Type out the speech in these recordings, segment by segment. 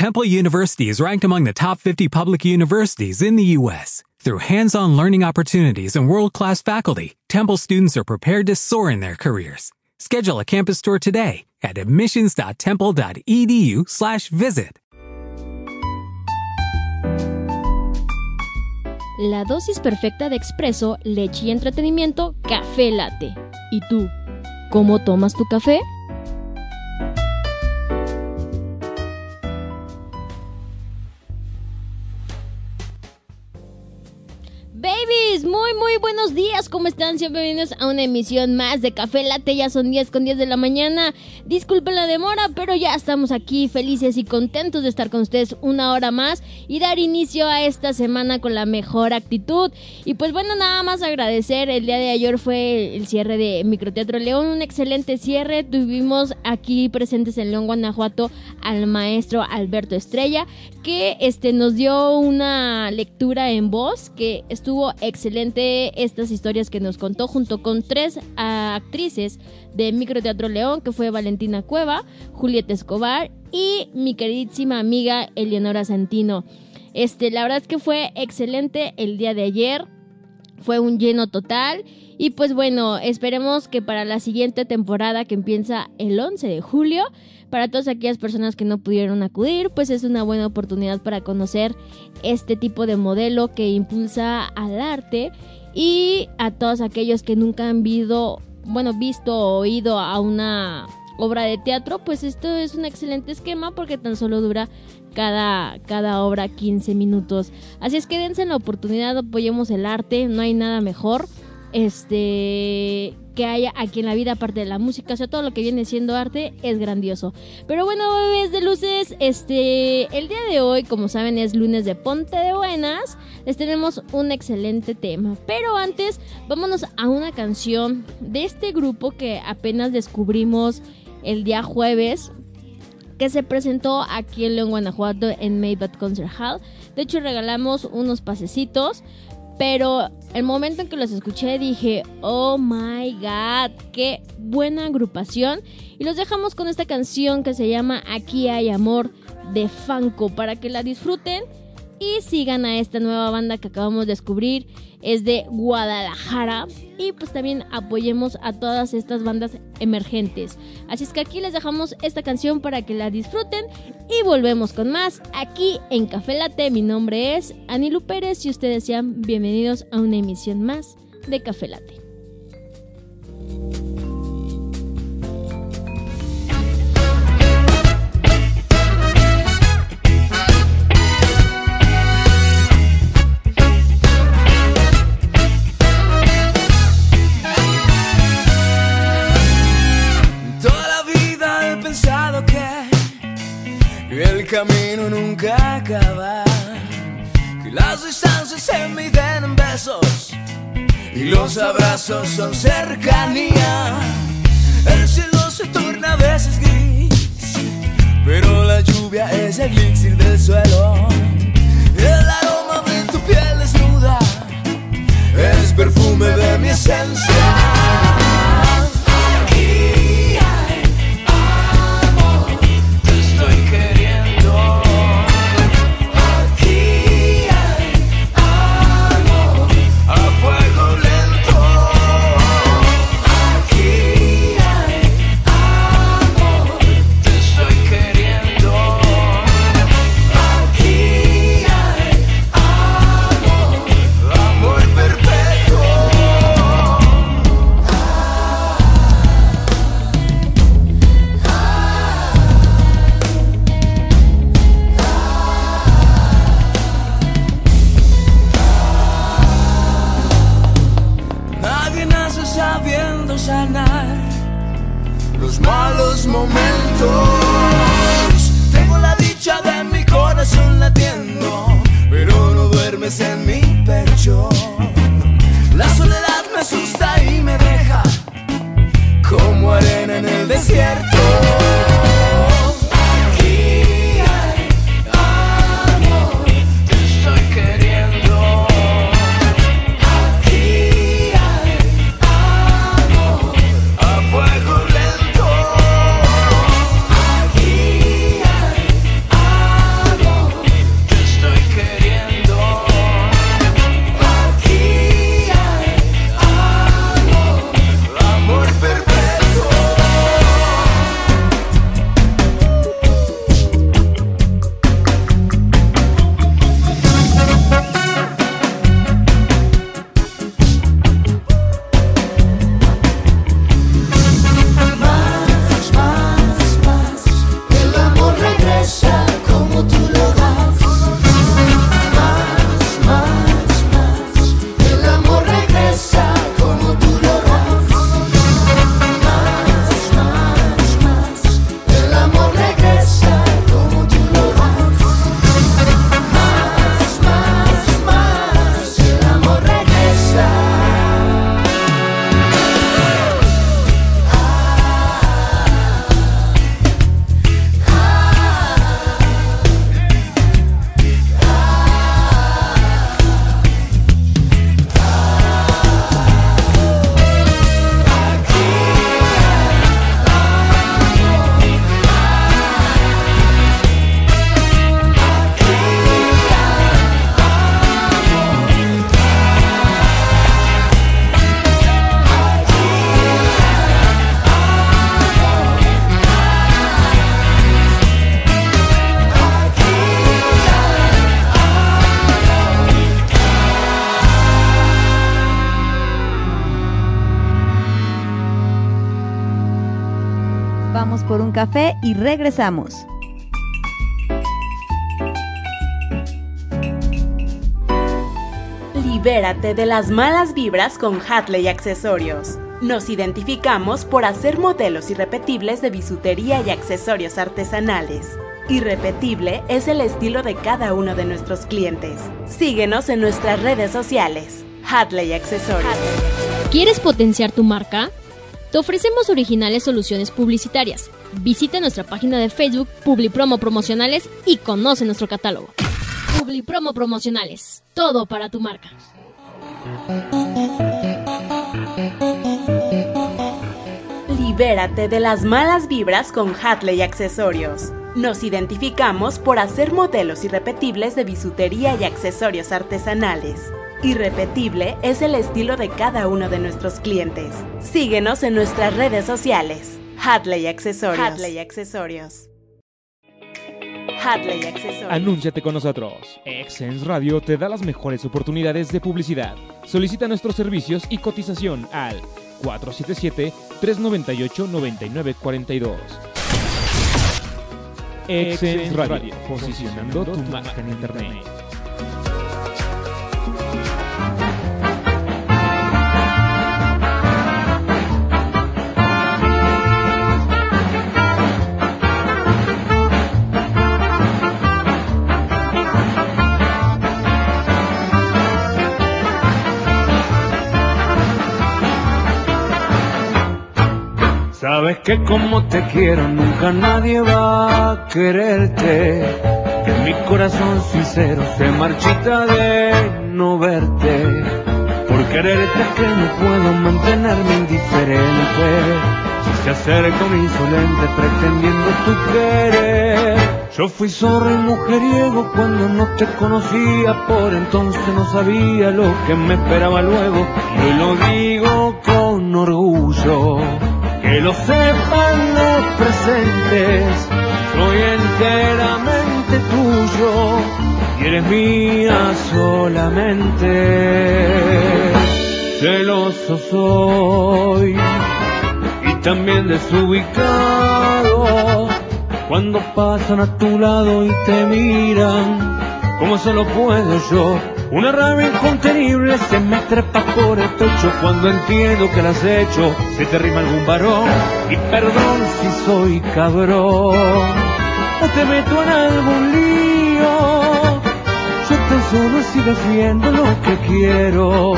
Temple University is ranked among the top 50 public universities in the U.S. Through hands-on learning opportunities and world-class faculty, Temple students are prepared to soar in their careers. Schedule a campus tour today at admissions.temple.edu/visit. La dosis perfecta de expreso, leche y entretenimiento, café latte. ¿Y tú, cómo tomas tu café? Babies, muy muy buenos días, ¿cómo están? Bienvenidos a una emisión más de Café Latte, ya son 10 con 10 de la mañana. Disculpen la demora, pero ya estamos aquí felices y contentos de estar con ustedes una hora más y dar inicio a esta semana con la mejor actitud. Y pues bueno, nada más agradecer, el día de ayer fue el cierre de Microteatro León, un excelente cierre. Tuvimos aquí presentes en León, Guanajuato al maestro Alberto Estrella, que este, nos dio una lectura en voz que estuvo estuvo excelente estas historias que nos contó junto con tres actrices de Microteatro León, que fue Valentina Cueva, Julieta Escobar y mi queridísima amiga Eleonora Santino. Este, la verdad es que fue excelente el día de ayer. Fue un lleno total. Y pues bueno, esperemos que para la siguiente temporada que empieza el 11 de julio, para todas aquellas personas que no pudieron acudir, pues es una buena oportunidad para conocer este tipo de modelo que impulsa al arte y a todos aquellos que nunca han visto, bueno, visto o oído a una obra de teatro, pues esto es un excelente esquema porque tan solo dura cada, cada obra 15 minutos. Así es que dense la oportunidad, apoyemos el arte, no hay nada mejor este que haya aquí en la vida aparte de la música, o sea, todo lo que viene siendo arte es grandioso. Pero bueno, bebés de luces, este el día de hoy, como saben, es lunes de Ponte de Buenas. Les tenemos un excelente tema, pero antes vámonos a una canción de este grupo que apenas descubrimos el día jueves que se presentó aquí en Guanajuato en Maybach Concert Hall. De hecho, regalamos unos pasecitos pero el momento en que los escuché dije, oh my god, qué buena agrupación. Y los dejamos con esta canción que se llama Aquí hay amor de Fanco para que la disfruten y sigan a esta nueva banda que acabamos de descubrir. Es de Guadalajara. Y pues también apoyemos a todas estas bandas emergentes. Así es que aquí les dejamos esta canción para que la disfruten. Y volvemos con más aquí en Café Late. Mi nombre es Anilu Pérez y ustedes sean bienvenidos a una emisión más de Café Late. camino nunca acaba. Que las distancias se miden en besos y los abrazos son cercanía. El cielo se torna a veces gris, pero la lluvia es el elixir del suelo. El aroma de tu piel desnuda es perfume de mi esencia. Y regresamos. Libérate de las malas vibras con Hatley Accesorios. Nos identificamos por hacer modelos irrepetibles de bisutería y accesorios artesanales. Irrepetible es el estilo de cada uno de nuestros clientes. Síguenos en nuestras redes sociales. Hadley Accesorios. ¿Quieres potenciar tu marca? Te ofrecemos originales soluciones publicitarias. Visita nuestra página de Facebook Publipromo Promocionales y conoce nuestro catálogo. Publipromo Promocionales. Todo para tu marca. Libérate de las malas vibras con Hatley Accesorios. Nos identificamos por hacer modelos irrepetibles de bisutería y accesorios artesanales. Irrepetible es el estilo de cada uno de nuestros clientes. Síguenos en nuestras redes sociales. Hatley Accesorios. Hatley Accesorios. Hadley Accesorios. Anúnciate con nosotros. Excense Radio te da las mejores oportunidades de publicidad. Solicita nuestros servicios y cotización al 477-398-9942. Excense Radio, posicionando tu marca en Internet. Sabes que como te quiero nunca nadie va a quererte. Que mi corazón sincero se marchita de no verte. Por quererte que no puedo mantenerme indiferente. Si se acerca un insolente pretendiendo tu querer. Yo fui zorro y mujeriego cuando no te conocía, por entonces no sabía lo que me esperaba luego. Y lo digo con orgullo que lo sepan los presentes, soy enteramente tuyo y eres mía solamente. Celoso soy y también desubicado cuando pasan a tu lado y te miran, como solo puedo yo una rabia incontenible se me trepa por el pecho cuando entiendo que lo has hecho. Se te rima algún varón y perdón si soy cabrón. O te meto en algún lío. Yo tan solo así defiendo lo que quiero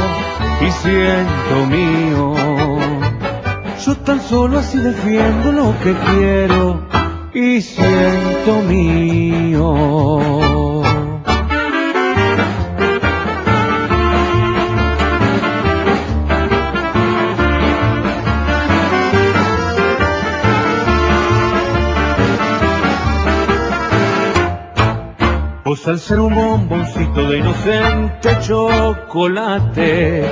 y siento mío. Yo tan solo así defiendo lo que quiero y siento mío. Al ser un bomboncito de inocente chocolate,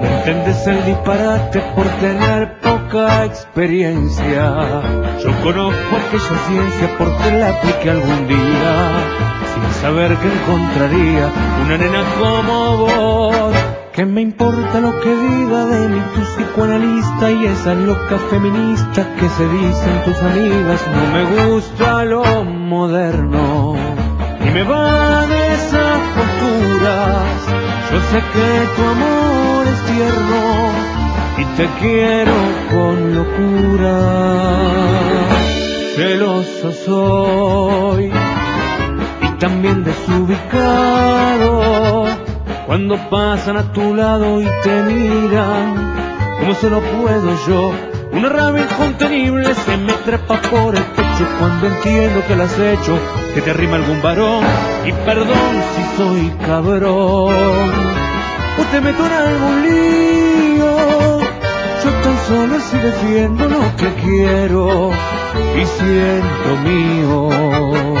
no entiendes el disparate por tener poca experiencia. Yo conozco aquella ciencia porque la apliqué algún día, sin saber que encontraría una nena como vos. ¿Qué me importa lo que diga de mí tu psicoanalista y esa loca feminista que se dicen tus amigas? No me gusta lo moderno y me van esas posturas. Yo sé que tu amor es tierno y te quiero con locura. Celoso soy y también desubicado cuando pasan a tu lado y te miran. como solo puedo yo? Una rabia incontenible se me trepa por el pecho cuando entiendo que lo has hecho, que te rima algún varón. Y perdón si soy cabrón, o te meto en algún lío. Yo tan solo así defiendo lo que quiero y siento mío.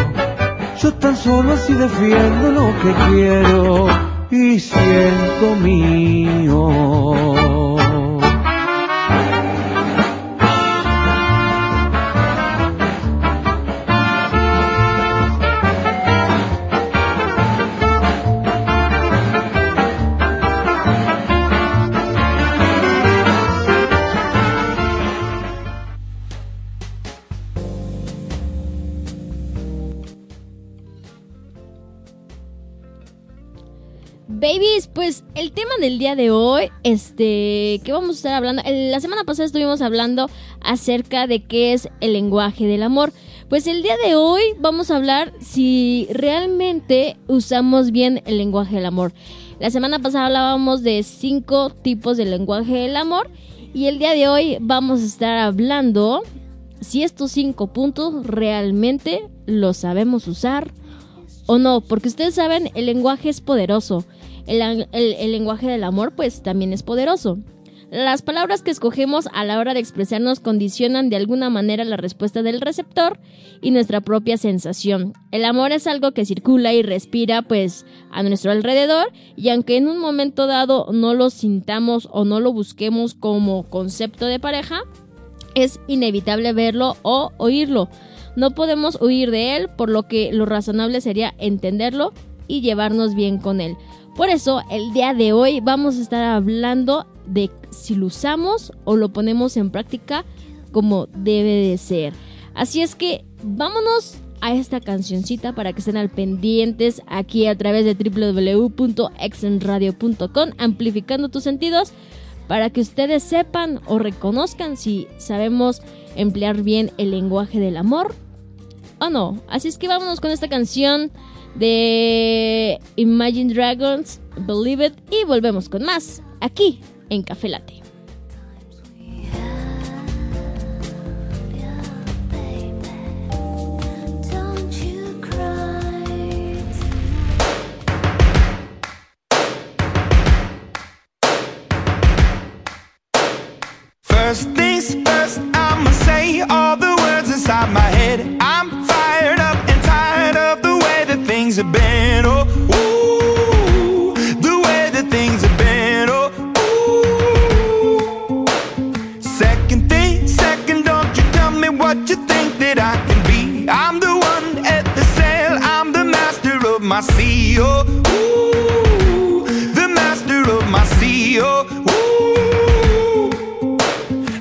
Yo tan solo así defiendo lo que quiero y siento mío. Pues el tema del día de hoy, este, que vamos a estar hablando, la semana pasada estuvimos hablando acerca de qué es el lenguaje del amor. Pues el día de hoy vamos a hablar si realmente usamos bien el lenguaje del amor. La semana pasada hablábamos de cinco tipos de lenguaje del amor y el día de hoy vamos a estar hablando si estos cinco puntos realmente los sabemos usar o no, porque ustedes saben, el lenguaje es poderoso. El, lenguaje del amor pues también es poderoso. Las palabras que escogemos a la hora de expresarnos condicionan de alguna manera la respuesta del receptor y nuestra propia sensación. El amor es algo que circula y respira pues a nuestro alrededor y aunque en un momento dado no lo sintamos o no lo busquemos como concepto de pareja, es inevitable verlo o oírlo. No podemos huir de él, por lo que lo razonable sería entenderlo y llevarnos bien con él. Por eso, el día de hoy vamos a estar hablando de si lo usamos o lo ponemos en práctica como debe de ser. Así es que vámonos a esta cancioncita para que estén al pendientes aquí a través de www.exenradio.com amplificando tus sentidos para que ustedes sepan o reconozcan si sabemos emplear bien el lenguaje del amor o no. Así es que vámonos con esta canción de Imagine Dragons, Believe It, y volvemos con más aquí en Café Latte.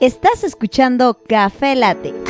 Estás escuchando Café Late.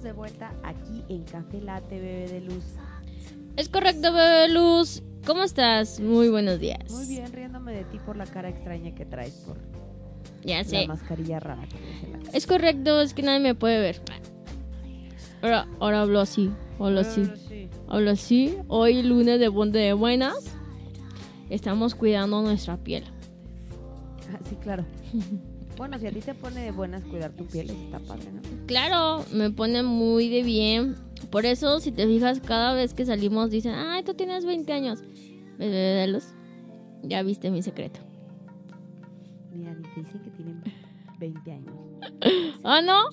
Estamos de vuelta aquí en Café Latte, bebé de luz. Es correcto, bebé Luz. ¿Cómo estás? Muy buenos días. Muy bien, riéndome de ti por la cara extraña que traes por Ya la sé. mascarilla rara que la. Es correcto, es que nadie me puede ver. Ahora, ahora hablo así, hablo así, hablo así. Hoy lunes de Ponte de Buenas. Estamos cuidando nuestra piel. Ah, sí, claro. bueno, si a ti te pone de buenas cuidar tu piel, está padre, ¿no? Claro, me pone muy de bien. Por eso, si te fijas, cada vez que salimos dicen, ay, tú tienes 20 años. Bebé de luz. Ya viste mi secreto. Mira, te dicen que tienen 20 años. ¿Ah, no?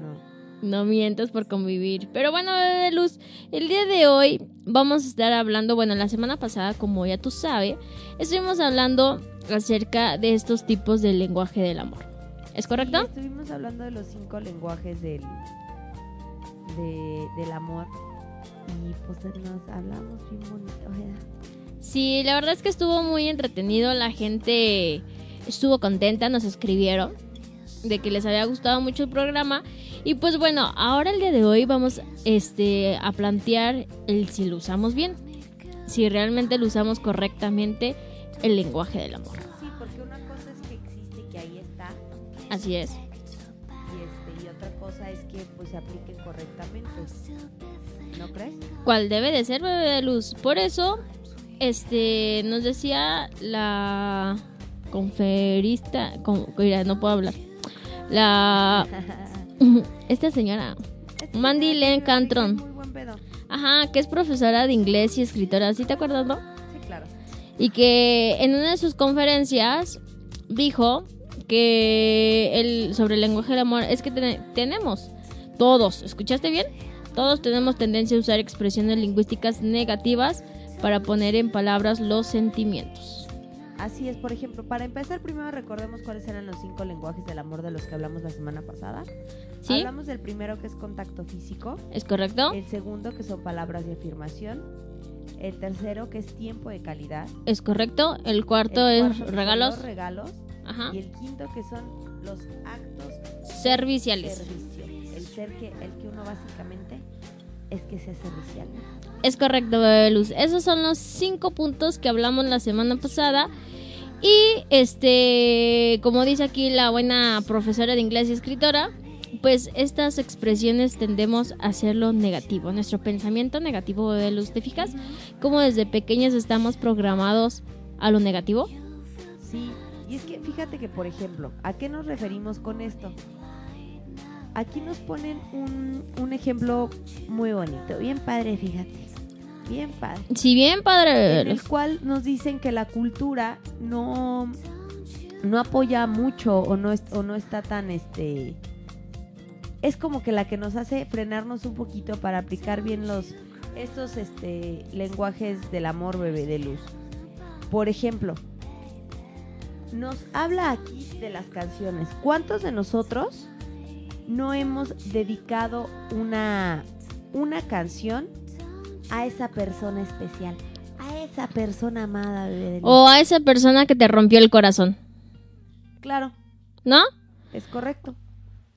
No. No mientas por convivir. Pero bueno, bebé de luz, el día de hoy vamos a estar hablando, bueno, la semana pasada, como ya tú sabes, estuvimos hablando acerca de estos tipos de lenguaje del amor. ¿Es correcto? Sí, estuvimos hablando de los cinco lenguajes del, de- del amor. Y pues nos hablamos bien bonito. ¿verdad? Sí, la verdad es que estuvo muy entretenido. La gente estuvo contenta, nos escribieron de que les había gustado mucho el programa. Y pues bueno, ahora el día de hoy vamos este, a plantear el si lo usamos bien. Si realmente lo usamos correctamente el lenguaje del amor. Así es. Y, este, y otra cosa es que pues se apliquen correctamente. ¿No crees? ¿Cuál debe de ser bebé de luz? Por eso, este, nos decía la conferista, con, mira, no puedo hablar. La esta señora Mandy Len Cantron. Ajá, que es profesora de inglés y escritora, ¿sí te acuerdas, no? Sí, claro. Y que en una de sus conferencias dijo que el, sobre el lenguaje del amor es que ten- tenemos, todos, ¿escuchaste bien? Todos tenemos tendencia a usar expresiones lingüísticas negativas para poner en palabras los sentimientos. Así es, por ejemplo, para empezar, primero recordemos cuáles eran los cinco lenguajes del amor de los que hablamos la semana pasada. ¿Sí? Hablamos del primero que es contacto físico. ¿Es correcto? El segundo que son palabras de afirmación. El tercero que es tiempo de calidad. ¿Es correcto? El cuarto El es cuarto son regalos los regalos. Ajá. Y el quinto que son los actos serviciales. servicio. El ser que, el que uno básicamente es que sea servicial. Es correcto, Bebé Luz. Esos son los cinco puntos que hablamos la semana pasada. Y este, como dice aquí la buena profesora de inglés y escritora, pues estas expresiones tendemos a hacerlo negativo. Nuestro pensamiento negativo, Bebé Luz, ¿te fijas? Como desde pequeños estamos programados a lo negativo. Sí, fíjate que, por ejemplo, ¿a qué nos referimos con esto? Aquí nos ponen un, un ejemplo muy bonito, bien padre, fíjate. Bien padre. Si bien, padre En el cual nos dicen que la cultura no, no apoya mucho o no, es- o no está tan este es como que la que nos hace frenarnos un poquito para aplicar bien los estos este lenguajes del amor bebé de luz. Por ejemplo, nos habla aquí de las canciones. ¿Cuántos de nosotros no hemos dedicado una una canción a esa persona especial, a esa persona amada bebé de luz? O a esa persona que te rompió el corazón, Claro, ¿no? es correcto.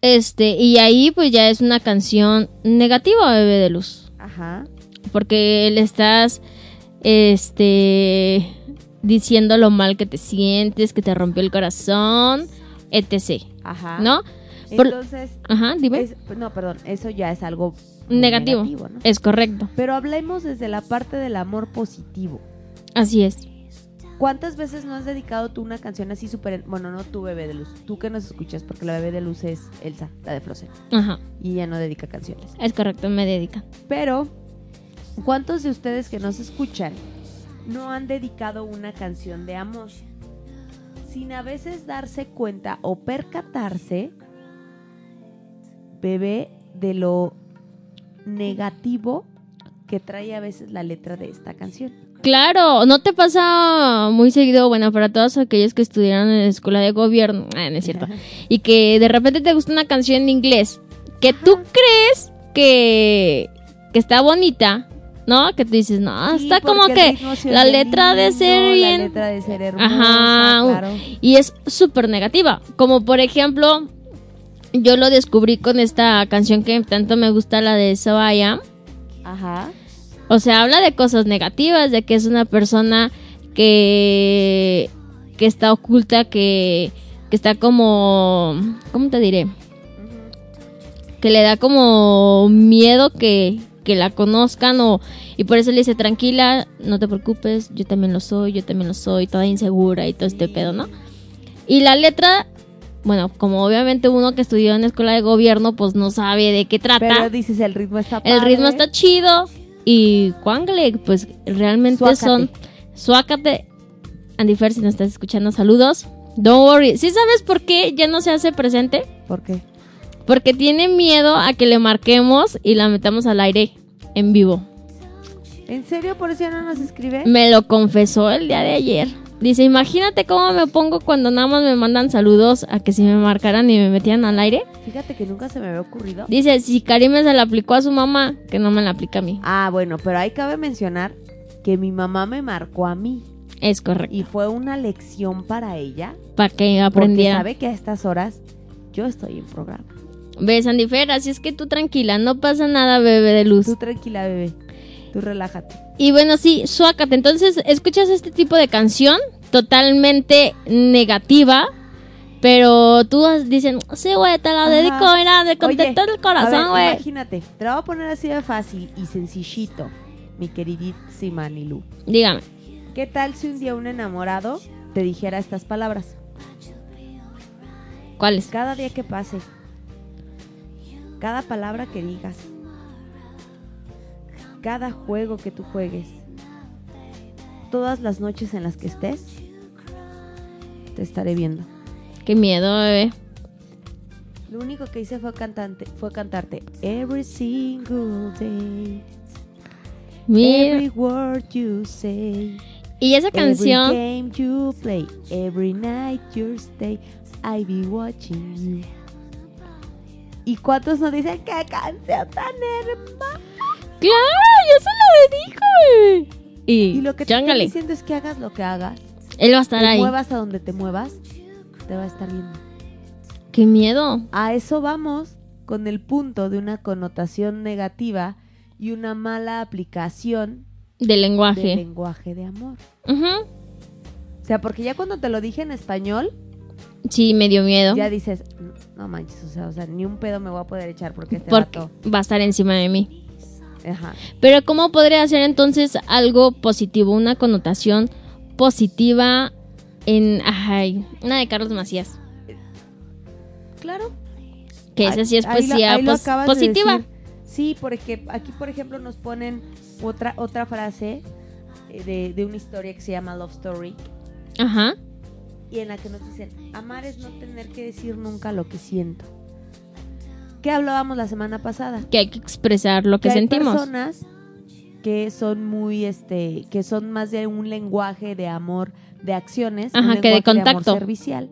Este, y ahí pues ya es una canción negativa, Bebé de Luz. Ajá. Porque le estás, este, diciendo lo mal que te sientes, que te rompió el corazón, etc. Ajá. ¿No? Por- Entonces, Ajá, dime. es- no, perdón, eso ya es algo negativo. ¿no? Es correcto. Pero hablemos desde la parte del amor positivo. Así es. ¿Cuántas veces no has dedicado tú una canción así súper... Bueno, no tu bebé de luz, tú que nos escuchas, porque la bebé de luz es Elsa, la de Frozen. Ajá. Y ella no dedica canciones. Es correcto, me dedica. Pero, ¿cuántos de ustedes que nos escuchan no han dedicado una canción de amor? Sin a veces darse cuenta o percatarse bebé, de lo negativo que trae a veces la letra de esta canción. Claro, ¿no te pasa muy seguido, bueno, para todos aquellos que estudiaron en la escuela de gobierno, ah, no es cierto, y que de repente te gusta una canción en inglés, que tú crees que, que está bonita, ¿no? Que tú dices, no, Sí, está como que la letra de ser La bien... letra de ser hermosa, Ajá, claro. y es súper negativa. Como por ejemplo, yo lo descubrí con esta canción que tanto me gusta, la de So I Am. Ajá. O sea, habla de cosas negativas, de que es una persona que, que está oculta, que, que está como... ¿Cómo te diré? Que le da como miedo que, que la conozcan o... Y por eso le dice, tranquila, no te preocupes, yo también lo soy, yo también lo soy, toda insegura y todo este pedo, ¿no? Y la letra, bueno, como obviamente uno que estudió en escuela de gobierno, pues no sabe de qué trata. Pero dices, el ritmo está El padre. ritmo está chido. Y Cuangle, pues realmente Suácate. son. Suácate. Andy Fer, si nos estás escuchando, saludos. Don't worry. ¿Sí sabes por qué ya no se hace presente? ¿Por qué? Porque tiene miedo a que le marquemos y la metamos al aire en vivo. ¿En serio por eso ya no nos escribe? Me lo confesó el día de ayer. Dice, imagínate cómo me pongo cuando nada más me mandan saludos a que si me marcaran y me metieran al aire. Fíjate que nunca se me había ocurrido. Dice, si Karime se la aplicó a su mamá, que no me la aplica a mí. Ah, bueno, pero ahí cabe mencionar que mi mamá me marcó a mí. Es correcto. Y fue una lección para ella. Para que Porque aprendiera. sabe que a estas horas yo estoy en programa. Ves, Andy Fer, así es que tú tranquila, no pasa nada, bebé de luz. Tú tranquila, bebé. Tú relájate. Y bueno, sí, suácate. Entonces, escuchas este tipo de canción totalmente negativa, pero tú dicen, sí, güey, te la Ajá. dedico, mira, de contento Oye, el corazón, güey. Imagínate, te la voy a poner así de fácil y sencillito, mi queridísima Nilu. Dígame. ¿Qué tal si un día un enamorado te dijera estas palabras? ¿Cuáles? Cada día que pase, cada palabra que digas, cada juego que tú juegues, todas las noches en las que estés, te estaré viendo. Qué miedo, bebé. Lo único que hice fue cantante, fue cantarte Every single day, Mira. every word you say, Y esa canción, every game you play, every night you stay, I be watching you. ¿Y cuántos nos dicen qué canción tan hermosa? claro, yo se la dedico, bebé. Y, Y lo que te estoy chángale. diciendo es que hagas lo que hagas, Él va a estar te ahí. muevas a donde te muevas, te va a estar viendo. Qué miedo. A eso vamos con el punto de una connotación negativa y una mala aplicación Del lenguaje. del lenguaje de amor. Ujú. O sea, porque ya cuando te lo dije en español, Sí, me dio miedo. ya dices, no manches, o sea, o sea, ni un pedo me voy a poder echar porque este Porque vato... va a estar encima de mí. Ajá. Pero ¿cómo podría ser entonces algo positivo, una connotación positiva en... Ay, una de Carlos Macías. Claro. Que esa sí es poesía lo pos- acabas de positiva. Sí, porque aquí, por ejemplo, nos ponen otra, otra frase eh, de, de una historia que se llama Love Story Ajá. Y en la que nos dicen, amar es no tener que decir nunca lo que siento. ¿Qué hablábamos la semana pasada? Que hay que expresar lo que, hay sentimos. personas que son muy, este, que son más de un lenguaje de amor, de acciones, un Ajá, que de contacto. servicial.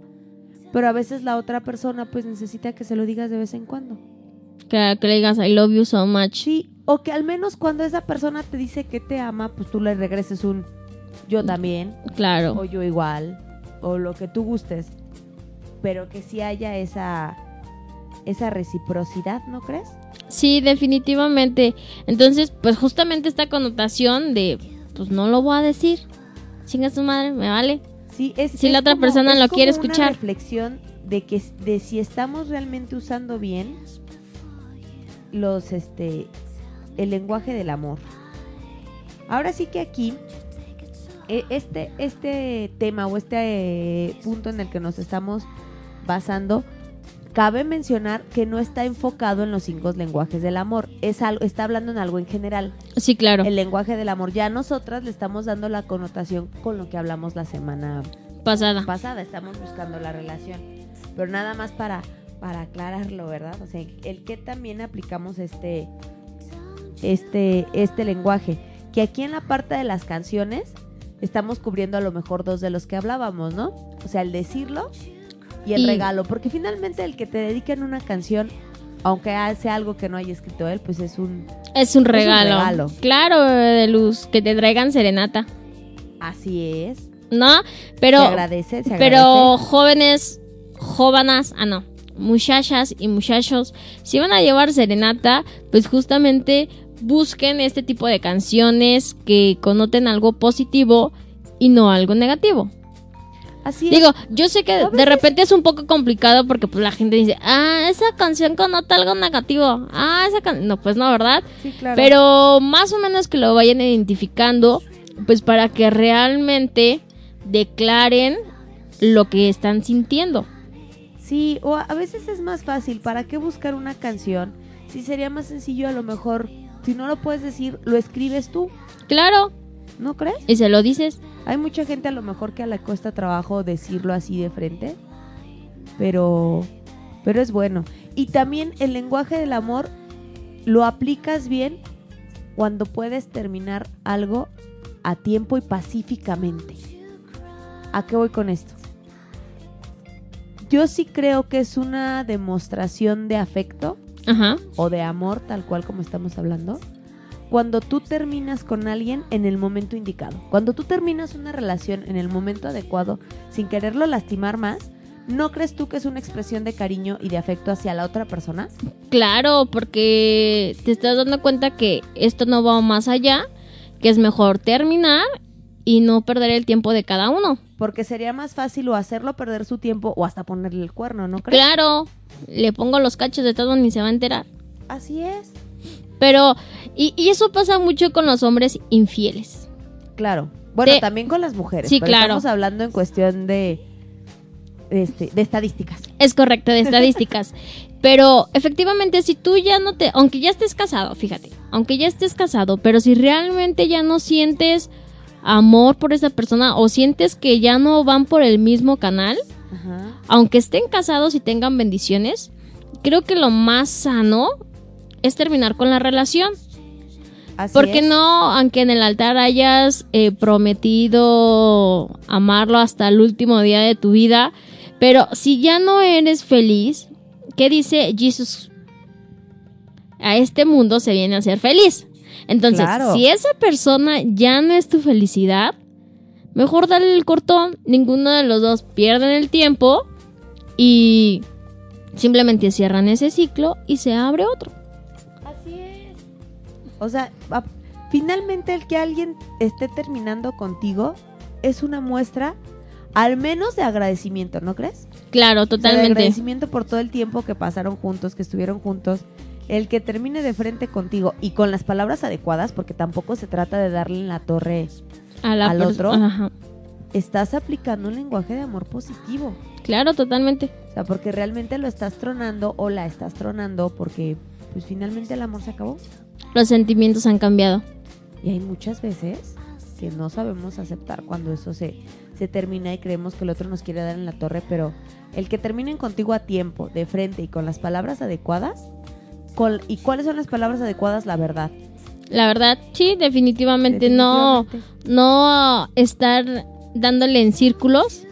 Pero a veces la otra persona pues necesita que se lo digas de vez en cuando. Que, que le digas I love you so much. Sí, o que al menos cuando esa persona te dice que te ama, pues tú le regreses un yo también, Claro. o yo igual, o lo que tú gustes. Pero que sí haya esa esa reciprocidad, ¿no crees? Sí, definitivamente. Entonces, pues justamente esta connotación de, pues no lo voy a decir. Chinga su madre, me vale. Sí, es, Si es la otra como- persona lo quiere una escuchar. reflexión de que de si estamos realmente usando bien los este el lenguaje del amor. Ahora sí que aquí este este tema o este eh, punto en el que nos estamos basando cabe mencionar que no está enfocado en los cinco lenguajes del amor, es algo está hablando en algo en general. Sí, claro. El lenguaje del amor. Ya nosotras le estamos dando la connotación con lo que hablamos la semana Pasada. pasada, estamos buscando la relación. Pero nada más para, para aclararlo, ¿verdad? O sea, el que también aplicamos este, este, este lenguaje. Que aquí en la parte de las canciones estamos cubriendo a lo mejor dos de los que hablábamos, ¿no? O sea, el decirlo y el Y- regalo. Porque finalmente el que te dediquen una canción, aunque hace algo que no haya escrito él, pues es un... Es un Es un regalo. regalo. Claro, de luz, que te traigan serenata. Así es. ¿No? Pero, se agradece, se pero agradece. jóvenes, jóvenes, ah no, muchachas y muchachos, si van a llevar serenata, pues justamente busquen este tipo de canciones que connoten algo positivo y no algo negativo. Así Digo, yo sé que de repente es un poco complicado porque pues la gente dice, ah, esa canción connota algo negativo. Ah, esa canción... No, pues no, ¿verdad? Sí, claro. Pero más o menos que lo vayan identificando, pues para que realmente declaren lo que están sintiendo. Sí, o a a veces es más fácil. ¿Para qué buscar una canción? Si sería más sencillo, a lo mejor, si no lo puedes decir, lo escribes tú. Claro. ¿No crees? Y se lo dices. Hay mucha gente a lo mejor que le cuesta trabajo decirlo así de frente. Pero, pero es bueno. Y también el lenguaje del amor lo aplicas bien cuando puedes terminar algo a tiempo y pacíficamente. ¿A qué voy con esto? Yo sí creo que es una demostración de afecto Ajá. o de amor, tal cual como estamos hablando, cuando tú terminas con alguien en el momento indicado. Cuando tú terminas una relación en el momento adecuado, sin quererlo lastimar más, ¿no crees tú que es una expresión de cariño y de afecto hacia la otra persona? Claro, porque te estás dando cuenta que esto no va más allá, que es mejor terminar y no perder el tiempo de cada uno. Porque sería más fácil o hacerlo perder su tiempo o hasta ponerle el cuerno, ¿no crees? Claro, le pongo los cachos de todo ni se va a enterar. Así es. Pero, y, y eso pasa mucho con los hombres infieles. Claro. Bueno, De- también con las mujeres. Sí, pero claro. Estamos hablando en cuestión de, este, de estadísticas. Es correcto, de estadísticas. pero efectivamente, si tú ya no te, aunque ya estés casado, fíjate, aunque ya estés casado, pero si realmente ya no sientes amor por esa persona o sientes que ya no van por el mismo canal, Ajá. aunque estén casados y tengan bendiciones, creo que lo más sano es terminar con la relación. Así Porque es. no, aunque en el altar hayas eh, prometido amarlo hasta el último día de tu vida, pero si ya no eres feliz, ¿qué dice Jesús? A este mundo se viene a ser feliz. Entonces, Claro. si esa persona ya no es tu felicidad, mejor dale el cortón. Ninguno de los dos pierden el tiempo y simplemente cierran ese ciclo y se abre otro. Así es. O sea, finalmente el que alguien esté terminando contigo es una muestra al menos de agradecimiento, ¿no crees? Claro, O sea, de totalmente. agradecimiento por todo el tiempo que pasaron juntos, que estuvieron juntos. El que termine de frente contigo y con las palabras adecuadas, porque tampoco se trata de darle en la torre A la al otro, Ajá. estás aplicando un lenguaje de amor positivo. Claro, totalmente. O sea, porque realmente lo estás tronando o la estás tronando porque pues finalmente el amor se acabó. Los sentimientos han cambiado. Y hay muchas veces que no sabemos aceptar cuando eso se, se termina y creemos que el otro nos quiere dar en la torre, pero el que terminen contigo a tiempo, de frente y con las palabras adecuadas, ¿y cuáles son las palabras adecuadas? La verdad. La verdad, sí, definitivamente, no no estar dándole en círculos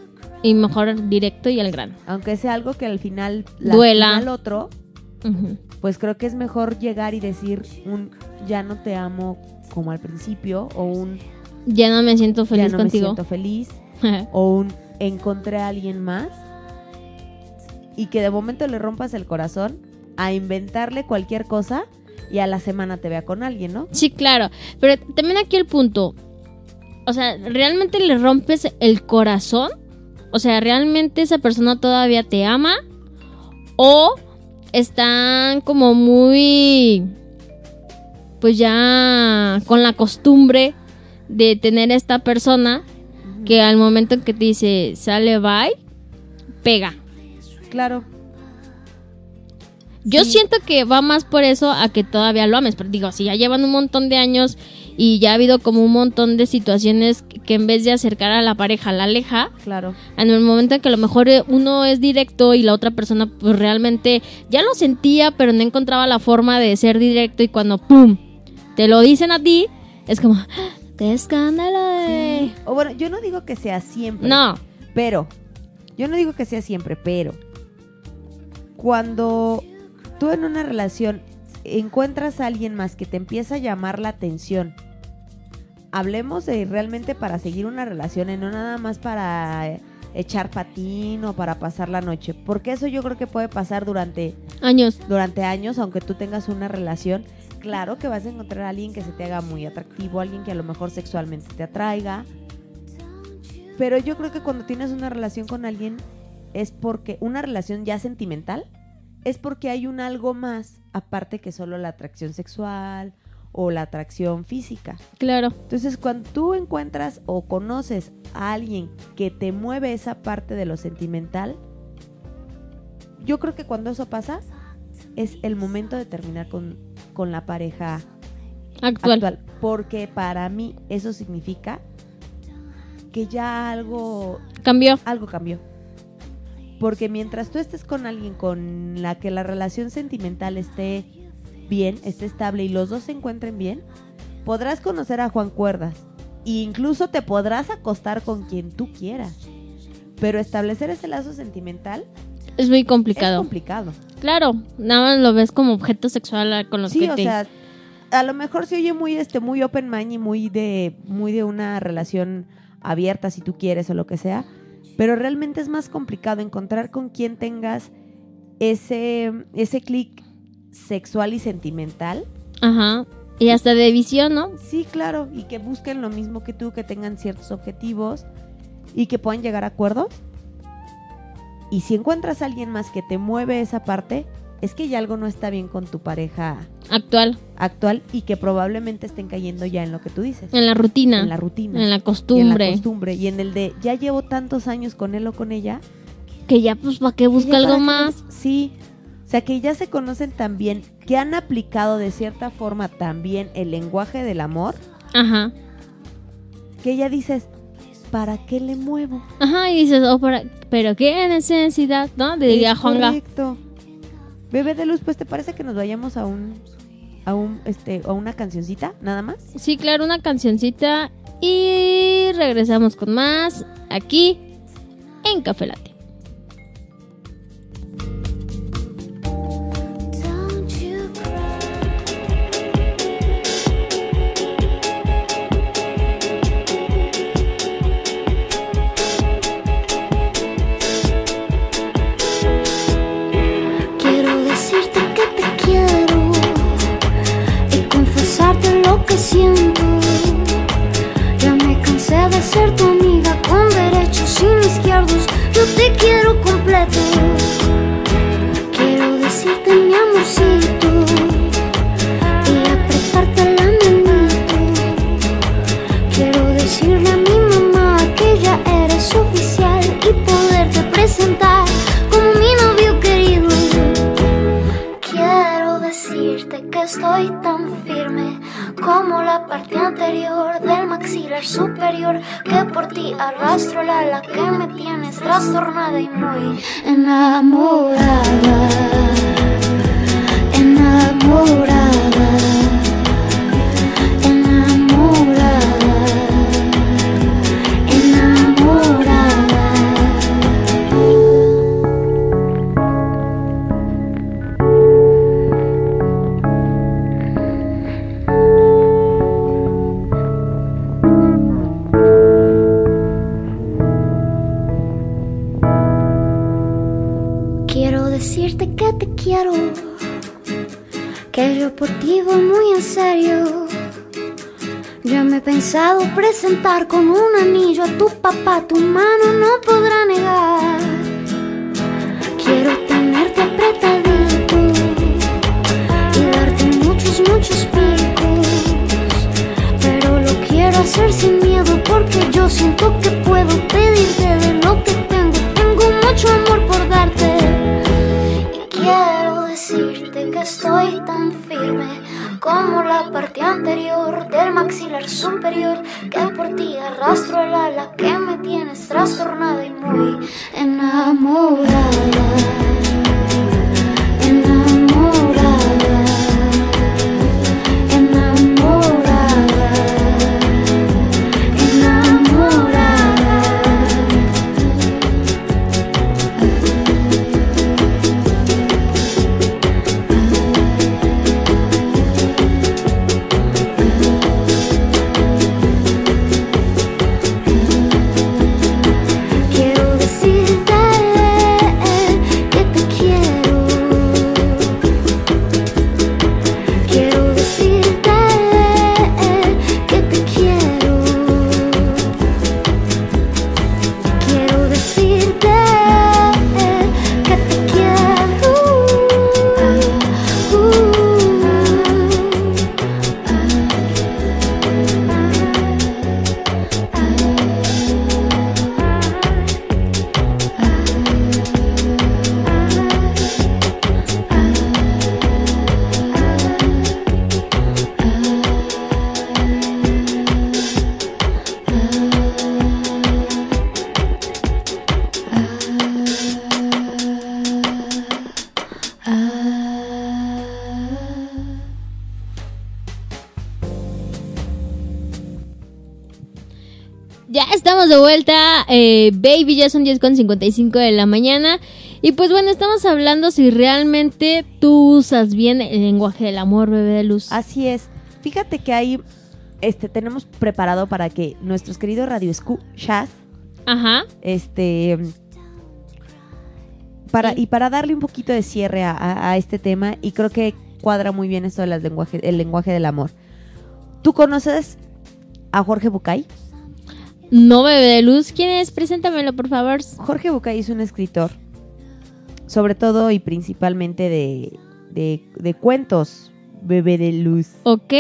y mejor directo y al grano. Aunque sea algo que al final Duela. lastima al otro, pues creo que es mejor llegar y decir un ya no te amo como al principio o un Ya no me siento ya feliz no contigo. me siento feliz o un encontré a alguien más y que de momento le rompas el corazón a inventarle cualquier cosa y a la semana te vea con alguien, ¿no? Sí, claro. Pero también aquí el punto. O sea, ¿realmente le rompes el corazón? O sea, ¿realmente esa persona todavía te ama? ¿O están como muy... Pues ya con la costumbre de tener esta persona que al momento en que te dice sale bye, pega. Claro. Yo siento que va más por eso a que todavía lo ames. Pero digo, si ya llevan un montón de años y ya ha habido como un montón de situaciones que en vez de acercar a la pareja la aleja. Claro. En el momento en que a lo mejor uno es directo y la otra persona pues realmente ya lo sentía, pero no encontraba la forma de ser directo y cuando ¡pum! te lo dicen a ti, es como ¡Ah! ¡qué escándalo! eh". O bueno, yo no digo que sea siempre. No. Pero, yo no digo que sea siempre, pero cuando tú en una relación encuentras a alguien más que te empieza a llamar la atención, hablemos de realmente para seguir una relación y no nada más para eh, echar patín o para pasar la noche, porque eso yo creo que puede pasar durante Años. durante años, aunque tú tengas una relación, claro que vas a encontrar a alguien que se te haga muy atractivo, alguien que a lo mejor sexualmente te atraiga. Pero yo creo que cuando tienes una relación con alguien es porque una relación ya sentimental es porque hay un algo más aparte que solo la atracción sexual o la atracción física. Claro. Entonces, cuando tú encuentras o conoces a alguien que te mueve esa parte de lo sentimental, yo creo que cuando eso pasa, es el momento de terminar con, con la pareja Actual. Porque para mí eso significa que ya algo Cambió. algo cambió. Porque mientras tú estés con alguien con la que la relación sentimental esté bien, esté estable y los dos se encuentren bien, podrás conocer a Juan Cuerdas. E incluso te podrás acostar con quien tú quieras. Pero establecer ese lazo sentimental Es muy es complicado. Claro, nada más lo ves como objeto sexual con los Sí, que o te... sea, a lo mejor se oye muy este muy open mind y muy de muy de una relación abierta si tú quieres o lo que sea, pero realmente es más complicado encontrar con quien tengas ese ese clic sexual y sentimental. Ajá. Y hasta de visión, ¿no? Sí, claro, y que busquen lo mismo que tú, que tengan ciertos objetivos y que puedan llegar a acuerdos. Y si encuentras a alguien más que te mueve esa parte, es que ya algo no está bien con tu pareja Actual. actual y que probablemente estén cayendo ya en lo que tú dices. En la rutina. En la rutina. En la Y en la costumbre. costumbre. Y en el de, ya llevo tantos años con él o con ella. Que ya, pues, ¿para qué busca algo más? Sí. O sea, que ya se conocen tan bien, que han aplicado de cierta forma también el lenguaje del amor, Ajá. que ya dices, ¿para qué le muevo? Ajá, y dices, oh, para- pero qué necesidad, ¿no? Diría Juanga. correcto. Bebé de luz, pues ¿te parece que nos vayamos a un a un este a una cancioncita nada más? Sí, claro, una cancioncita. Y regresamos con más aquí en Café Latte. Siento. Ya me cansé de ser tu amiga con derechos sin izquierdos. Yo te quiero completo. Quiero decirte mi amorcito y apretarte la manito. Quiero decirle a mi mamá que ya eres oficial y poderte presentar como mi novio querido. Quiero decirte que estoy tan firme como la parte anterior del maxilar superior que por ti arrastro la ala que me tienes trastornada y muy enamorada. Enamorada. Presentar con un anillo a tu papá, tu mano de vuelta, eh, baby, ya son 10 con 55 de la mañana. Y pues bueno, estamos hablando si realmente tú usas bien el lenguaje del amor, bebé de luz. Así es. Fíjate que ahí este, tenemos preparado para que nuestros queridos radioescuchas, Ajá. este, para, y para darle un poquito de cierre a, a- a este tema, y creo que cuadra muy bien esto del lenguaje, el lenguaje del amor. ¿Tú conoces a Jorge Bucay? No, bebé de luz, ¿quién es? Preséntamelo, por favor. Jorge Bucay es un escritor, sobre todo y principalmente de, de, de cuentos, bebé de luz. Ok,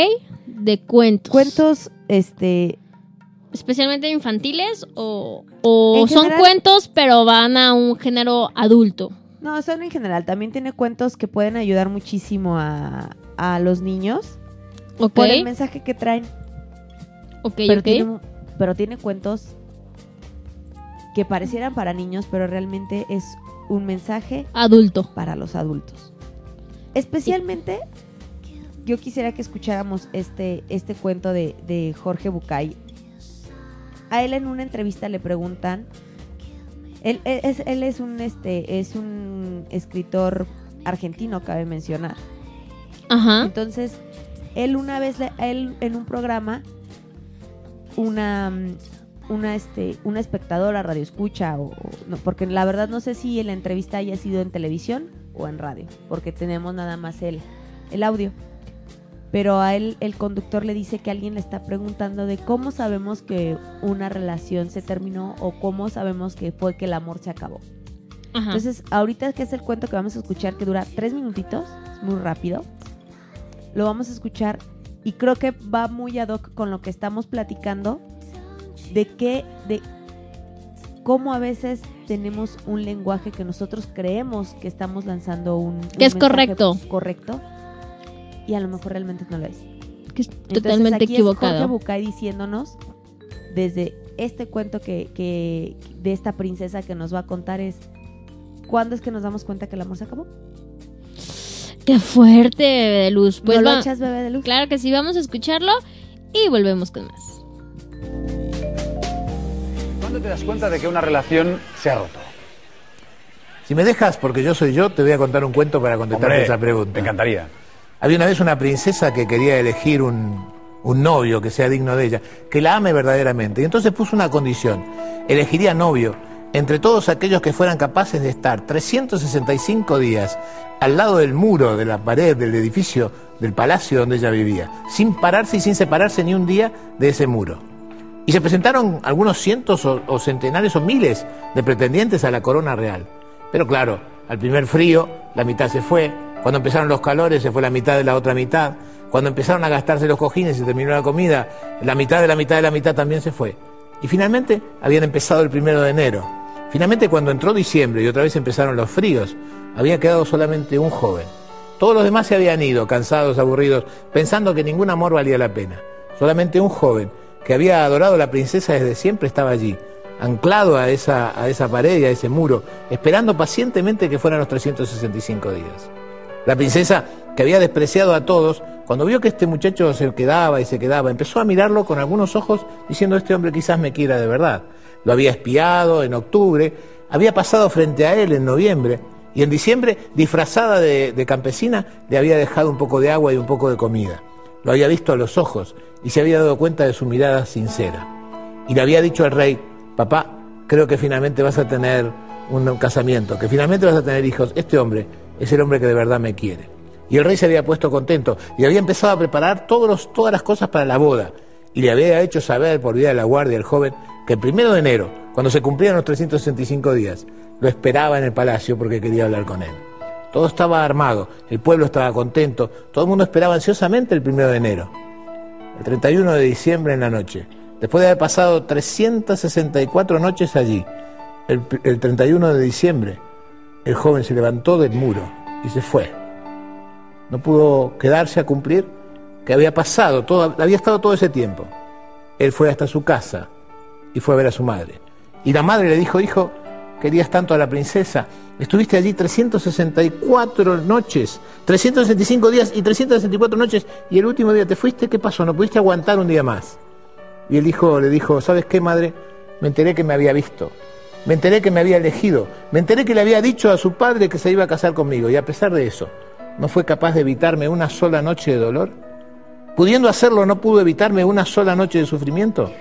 de cuentos. Cuentos, este, ¿Especialmente infantiles o, o En son general- cuentos pero van a un género adulto? No, son en general. También tiene cuentos que pueden ayudar muchísimo a, a los niños Ok, por el mensaje que traen. ok, pero, ok. Tiene, pero tiene cuentos que parecieran para niños, pero realmente es un mensaje Adulto. para los adultos. Especialmente, yo quisiera que escucháramos este, este cuento de, de Jorge Bucay. A él en una entrevista le preguntan. Él, él es, él es un este es un escritor argentino, cabe mencionar. Ajá. Entonces, él una vez, él en un programa, una, una, este, una espectadora radio escucha, o, o- no, porque la verdad no sé si la entrevista haya sido en televisión o en radio, porque tenemos nada más el, el audio. Pero a él el conductor le dice que alguien le está preguntando de cómo sabemos que una relación se terminó o cómo sabemos que fue que el amor se acabó. Ajá. Entonces, ahorita que es el cuento que vamos a escuchar, que dura tres minutitos, es muy rápido, lo vamos a escuchar y creo que va muy ad hoc con lo que estamos platicando de que, de cómo a veces tenemos un lenguaje que nosotros creemos que estamos lanzando un, un Que es correcto. correcto y a lo mejor realmente no lo es. que es Entonces, totalmente aquí es Jorge equivocado. Bucay diciéndonos desde este cuento que, que de esta princesa que nos va a contar es ¿cuándo es que nos damos cuenta que el amor se acabó? Qué fuerte, bebé de luz. Pues ¿No lo va- echas, bebé de luz? Claro que sí, vamos a escucharlo y volvemos con más. ¿Cuándo te das cuenta de que una relación se ha roto? Si me dejas, porque yo soy yo, te voy a contar un cuento para contestarte Hombre, esa pregunta. Me encantaría. Había una vez una princesa que quería elegir un, un novio que sea digno de ella, que la ame verdaderamente. Y entonces puso una condición. Elegiría novio entre todos aquellos que fueran capaces de estar 365 días al lado del muro, de la pared, del edificio, del palacio donde ella vivía, sin pararse y sin separarse ni un día de ese muro. Y se presentaron algunos cientos o, centenares o miles de pretendientes a la corona real. Pero claro, al primer frío, la mitad se fue. Cuando empezaron los calores, se fue la mitad de la otra mitad. Cuando empezaron a gastarse los cojines y terminó la comida, la mitad de la mitad de la mitad también se fue. Y finalmente habían empezado el primero de enero. Finalmente, cuando entró diciembre y otra vez empezaron los fríos, había quedado solamente un joven, Todos los demás se habían ido, cansados, aburridos, pensando que ningún amor valía la pena. Solamente un joven que había adorado a la princesa desde siempre estaba allí, anclado a esa, a esa pared y a ese muro, esperando pacientemente que fueran los 365 días. La princesa, que había despreciado a todos, cuando vio que este muchacho se quedaba y se quedaba, empezó a mirarlo con algunos ojos diciendo, este hombre quizás me quiera de verdad. Lo había espiado en octubre, había pasado frente a él en noviembre, y en diciembre, disfrazada de, campesina, le había dejado un poco de agua y un poco de comida. Lo había visto a los ojos y se había dado cuenta de su mirada sincera. Y le había dicho al rey, papá, creo que finalmente vas a tener un casamiento, que finalmente vas a tener hijos. Este hombre es el hombre que de verdad me quiere. Y el rey se había puesto contento y había empezado a preparar todos los- todas las cosas para la boda. Y le había hecho saber por vía de la guardia al joven que el primero de enero, cuando se cumplían los 365 días, lo esperaba en el palacio porque quería hablar con él. Todo estaba armado, el pueblo estaba contento, todo el mundo esperaba ansiosamente el primero de enero. El 31 de diciembre en la noche, después de haber pasado 364 noches allí, el, el 31 de diciembre, el joven se levantó del muro y se fue. No pudo quedarse a cumplir que había pasado, todo, había estado todo ese tiempo. Él fue hasta su casa y fue a ver a su madre. Y la madre le dijo, hijo, querías tanto a la princesa, estuviste allí 364 noches, 365 días y 364 noches, y el último día te fuiste, ¿qué pasó? ¿No pudiste aguantar un día más? Y el hijo le dijo, ¿sabes qué, madre? Me enteré que me había visto, me enteré que me había elegido, me enteré que le había dicho a su padre que se iba a casar conmigo, y a pesar de eso, ¿no fue capaz de evitarme una sola noche de dolor? Pudiendo hacerlo, ¿no pudo evitarme una sola noche de sufrimiento?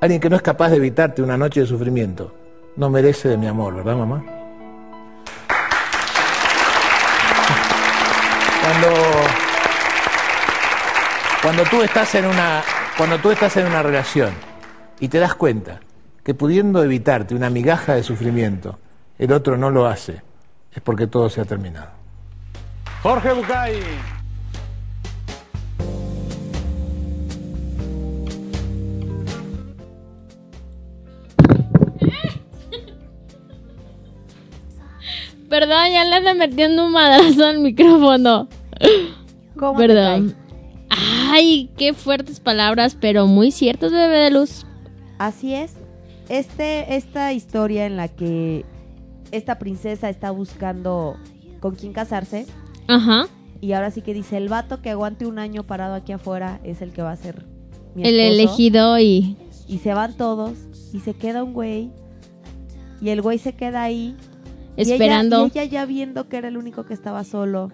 Alguien que no es capaz de evitarte una noche de sufrimiento no merece de mi amor, ¿verdad, mamá? Cuando, cuando tú estás en una cuando tú estás en una relación y te das cuenta que pudiendo evitarte una migaja de sufrimiento, el otro no lo hace, es porque todo se ha terminado. Jorge Bucay. Perdón, ya le anda metiendo un madrazo al micrófono. ¿Cómo Perdón. Ay, qué fuertes palabras, pero muy ciertas, bebé de luz. Así es. Este, esta historia en la que esta princesa está buscando con quién casarse. Ajá. Y ahora sí que dice, el vato que aguante un año parado aquí afuera es el que va a ser mi El esposo". elegido y. Y se van todos y se queda un güey. Y el güey se queda ahí. Y ella- Esperando. Y ella, ya viendo que era el único que estaba solo.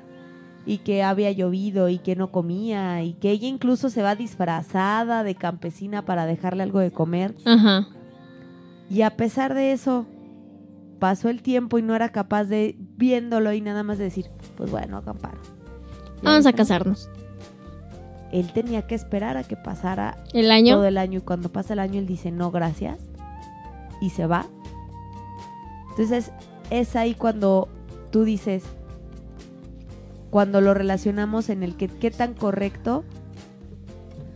Y que había llovido y que no comía. Y que ella incluso se va disfrazada de campesina para dejarle algo de comer. Ajá. Y a pesar de eso, pasó el tiempo y no era capaz de viéndolo y nada más de decir, pues bueno, acampar. Y Vamos a casarnos. Él tenía que esperar a que pasara ¿El año? todo el año y cuando pasa el año él dice, no, gracias. Y se va. Entonces es ahí cuando tú dices, cuando lo relacionamos en el que qué tan correcto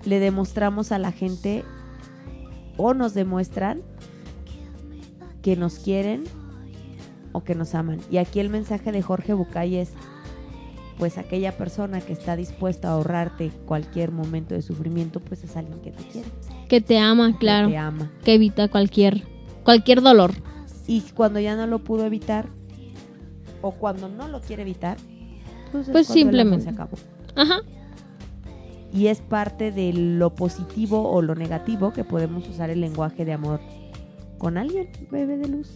le demostramos a la gente o nos demuestran que nos quieren o que nos aman. Y aquí el mensaje de Jorge Bucay es, pues aquella persona que está dispuesta a ahorrarte cualquier momento de sufrimiento, pues es alguien que te quiere. Que te ama, claro. te ama. Que evita cualquier, cualquier dolor. Y cuando ya no lo pudo evitar, o cuando no lo quiere evitar, pues, es Pues simplemente. se acabó. Ajá. Y es parte de lo positivo o lo negativo que podemos usar el lenguaje de amor con alguien, bebé de luz.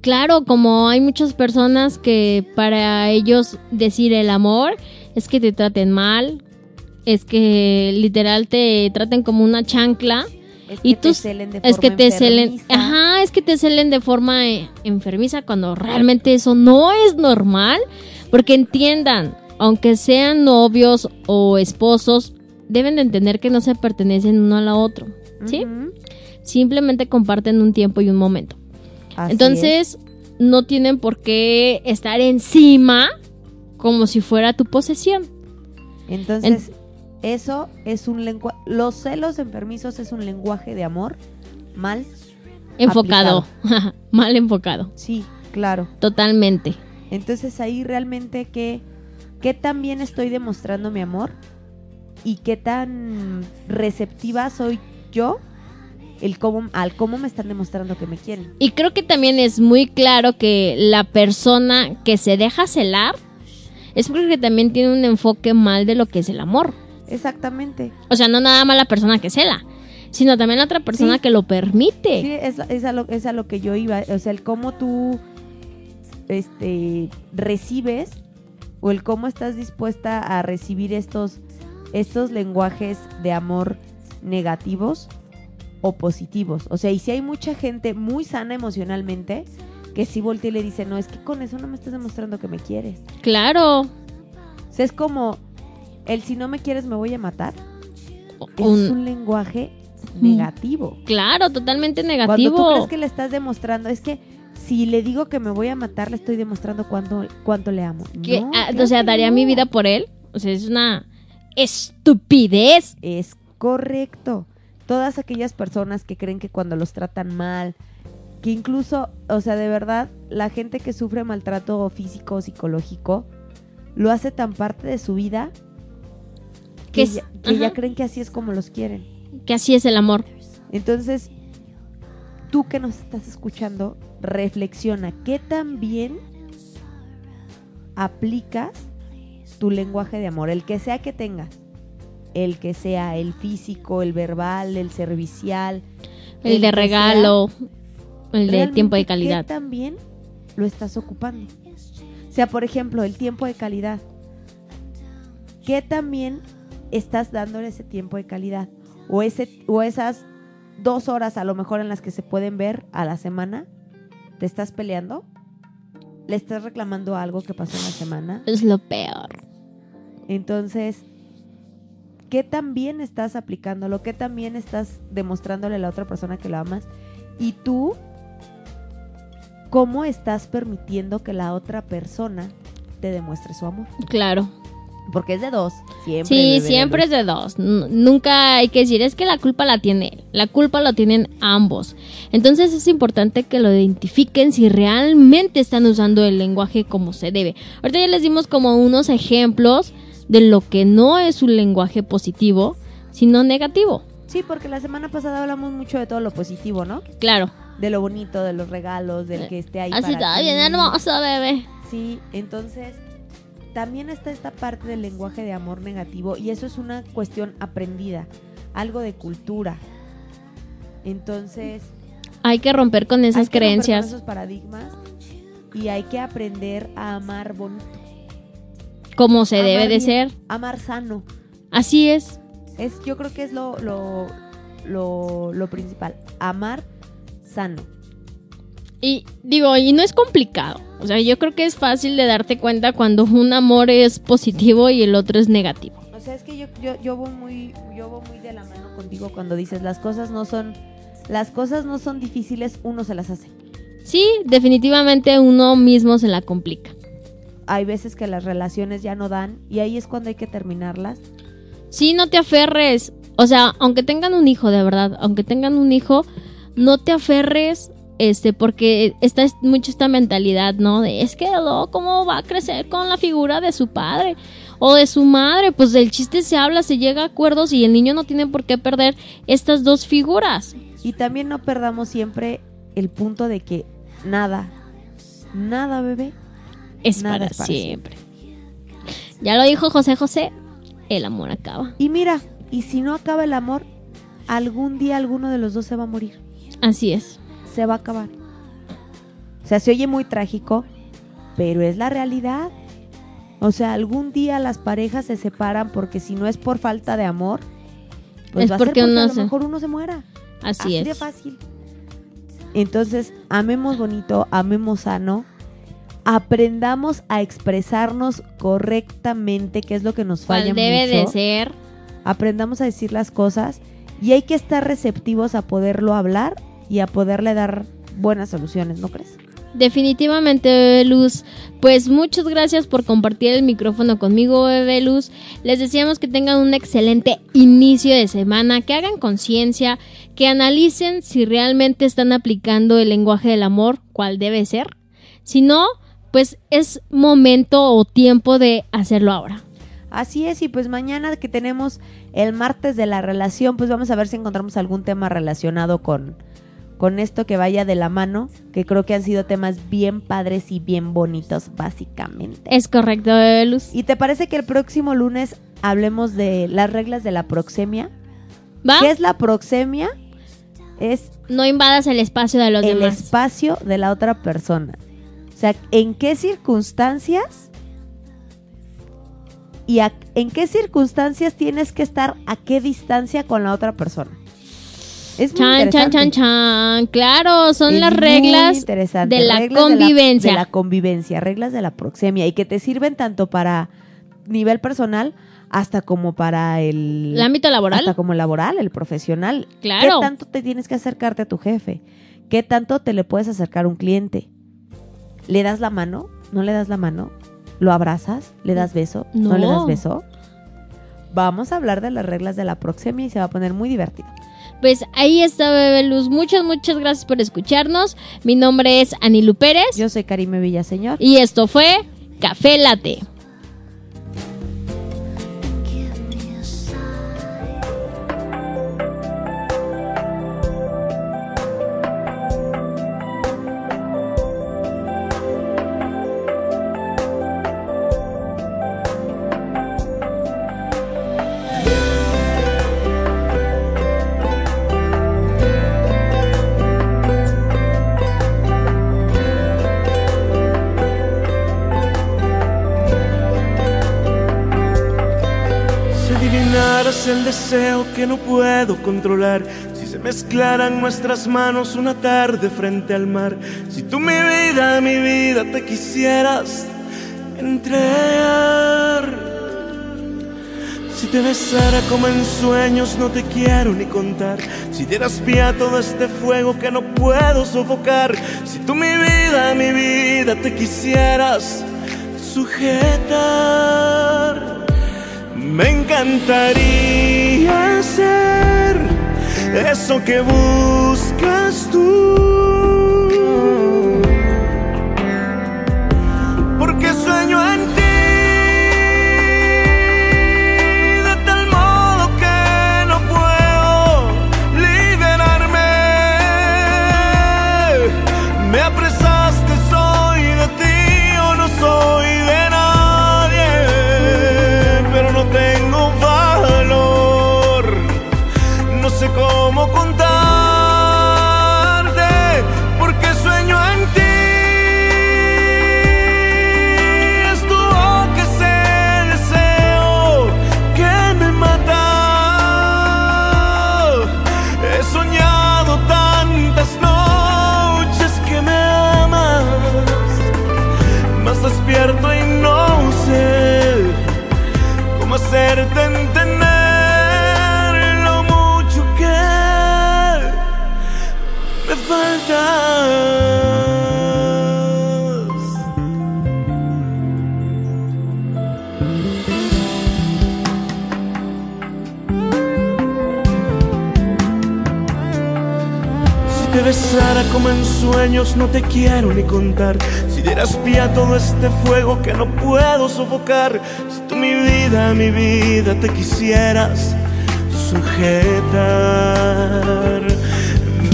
Claro, como hay muchas personas que para ellos decir el amor es que te traten mal, es que literal te traten como una chancla. Es y que tú te celen de es que forma te celen, ajá, es que te celen de forma eh, enfermiza cuando realmente eso no es normal, porque entiendan, aunque sean novios o esposos, deben de entender que no se pertenecen uno a la otro, ¿sí? Simplemente comparten un tiempo y un momento. Así Entonces, no tienen por qué estar encima como si fuera tu posesión. Entonces, eso es un lenguaje. Los celos enfermizos es un lenguaje de amor mal Enfocado. Mal enfocado. Sí, claro. Totalmente. Entonces ahí realmente qué, qué tan bien estoy demostrando mi amor y qué tan receptiva soy yo el cómo, al cómo me están demostrando que me quieren. Y creo que también es muy claro que la persona que se deja celar es porque también tiene un enfoque mal de lo que es el amor. Exactamente. O sea, no nada más la persona que cela, sino también la otra persona Sí. que lo permite. Sí, es, es a lo, es a lo que yo iba. O sea, el cómo tú este, recibes o el cómo estás dispuesta a recibir estos, estos lenguajes de amor negativos o positivos. O sea, y si hay mucha gente muy sana emocionalmente que sí voltea y le dice, no, es que con eso no me estás demostrando que me quieres. Claro. O sea, es como el si no me quieres me voy a matar. Es Un- lenguaje negativo. Claro, totalmente Cuando negativo. tú crees que le estás demostrando, es que si le digo que me voy a matar, le estoy demostrando cuánto, cuánto le amo. No, ah, o sea, daría no. mi vida por él. O sea, es una estupidez. Es correcto. Todas aquellas personas que creen que cuando los tratan mal, que incluso, o sea, de verdad, la gente que sufre maltrato físico o psicológico, lo hace tan parte de su vida que, es- ya, que ya ajá. creen que así es como los quieren. Que así es el amor. Entonces, tú que nos estás escuchando, reflexiona, ¿qué tan bien aplicas tu lenguaje de amor? El que sea que tengas. El que sea el físico, el verbal, el servicial. El de regalo. El de tiempo de calidad. ¿Qué tan bien lo estás ocupando? O sea, por ejemplo, el tiempo de calidad. ¿Qué tan bien estás dándole ese tiempo de calidad? O, ese, o esas dos horas a lo mejor en las que se pueden ver a la semana, ¿te estás peleando? ¿Le estás reclamando algo que pasó en la semana? Es lo peor. Entonces, ¿qué tan bien estás aplicándolo? ¿Qué tan bien estás demostrándole a la otra persona que la amas? Y tú, ¿cómo estás permitiendo que la otra persona te demuestre su amor? Claro. Porque es de dos, siempre. Sí, de siempre luz. es de dos. Nunca hay que decir, es que la culpa la tiene él. La culpa la tienen ambos. Entonces es importante que lo identifiquen si realmente están usando el lenguaje como se debe. Ahorita ya les dimos como unos ejemplos de lo que no es un lenguaje positivo, sino negativo. Sí, porque la semana pasada hablamos mucho de todo lo positivo, ¿no? Claro. De lo bonito, de los regalos, del que esté ahí Así para está ti. bien hermoso, bebé. Sí, entonces también está esta parte del lenguaje de amor negativo y eso es una cuestión aprendida, algo de cultura. Entonces, Hay que romper con hay esas que romper con creencias. esos paradigmas y hay que aprender a amar bonito. Como se amar debe de bien, ser. Amar sano. Así es. Es, yo creo que es lo, lo, lo, lo principal. Amar sano. Y digo, y no es complicado. O sea, yo creo que es fácil de darte cuenta cuando un amor es positivo y el otro es negativo. O sea, es que yo, yo, yo voy muy, yo voy muy de la mano contigo cuando dices las cosas no son, las cosas no son difíciles, uno se las hace. Sí, definitivamente uno mismo se la complica. Hay veces que las relaciones ya no dan y ahí es cuando hay que terminarlas. Sí, no te aferres. O sea, aunque tengan un hijo, de verdad, aunque tengan un hijo, no te aferres, este, porque está es- mucho esta mentalidad, ¿no? De es que no, cómo va a crecer con la figura de su padre o de su madre. Pues el chiste se habla, se llega a acuerdos y el niño no tiene por qué perder estas dos figuras. Y también no perdamos siempre el punto de que nada, nada, bebé, Es Nada para es para siempre. Ya lo dijo José José, el amor acaba. Y mira, y si no acaba el amor, algún día alguno de los dos se va a morir. Así es. Se va a acabar. O sea, se oye muy trágico, pero es la realidad. O sea, algún día las parejas se separan porque si no es por falta de amor, pues Es va a ser porque porque uno a lo se- mejor uno se muera. Así, de es. fácil. Entonces, amemos bonito, amemos sano, aprendamos a expresarnos correctamente, que es lo que nos falla debe de ser. Aprendamos a decir las cosas y hay que estar receptivos a poderlo hablar y a poderle dar buenas soluciones, ¿no crees? Definitivamente, Luz. Pues muchas gracias por compartir el micrófono conmigo, Bebé Luz. Les deseamos que tengan un excelente inicio de semana, que hagan conciencia, que analicen si realmente están aplicando el lenguaje del amor, cuál debe ser. Si no, pues es momento o tiempo de hacerlo ahora. Así es, y pues mañana que tenemos el martes de la relación, pues vamos a ver si encontramos algún tema relacionado con, con esto que vaya de la mano, que creo que han sido temas bien padres y bien bonitos, básicamente. Es correcto, Luz. ¿Y te parece que el próximo lunes hablemos de las reglas de la proxemia? ¿Va? ¿Qué es la proxemia? Es No invadas el espacio de los el demás. espacio de la otra persona. O sea, ¿en qué circunstancias y a- en qué circunstancias tienes que estar a qué distancia con la otra persona? Es muy Chan, chan, chan, chan. Claro, son Es las reglas de la Reglas convivencia. De la, convivencia, reglas de la proxemia y que te sirven tanto para nivel personal hasta como para el... ¿El ámbito laboral? Hasta como laboral, el profesional. Claro. ¿Qué tanto te tienes que acercarte a tu jefe? ¿Qué tanto te le puedes acercar a un cliente? ¿Le das la mano? ¿No le das la mano? ¿Lo abrazas? ¿Le das beso? ¿No, No. le das beso? Vamos a hablar de las reglas de la proxemia y se va a poner muy divertido. Pues ahí está, Bebé Luz. Muchas, muchas gracias por escucharnos. Mi nombre es Anilu Pérez. Yo soy Karime Villaseñor. Y esto fue Café Late. Deseo que no puedo controlar, si se mezclaran nuestras manos una tarde frente al mar, si tú mi vida, mi vida te quisieras entregar. Si te besara como en sueños no te quiero ni contar, si dieras pie a todo este fuego que no puedo sofocar, si tú mi vida, mi vida te quisieras sujetar. Me encantaría ser eso que buscas tú. Como en sueños no te quiero ni contar. Si dieras pie a todo este fuego que no puedo sofocar Si tú mi vida, mi vida te quisieras sujetar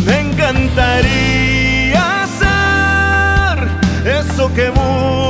Me encantaría ser eso que buscas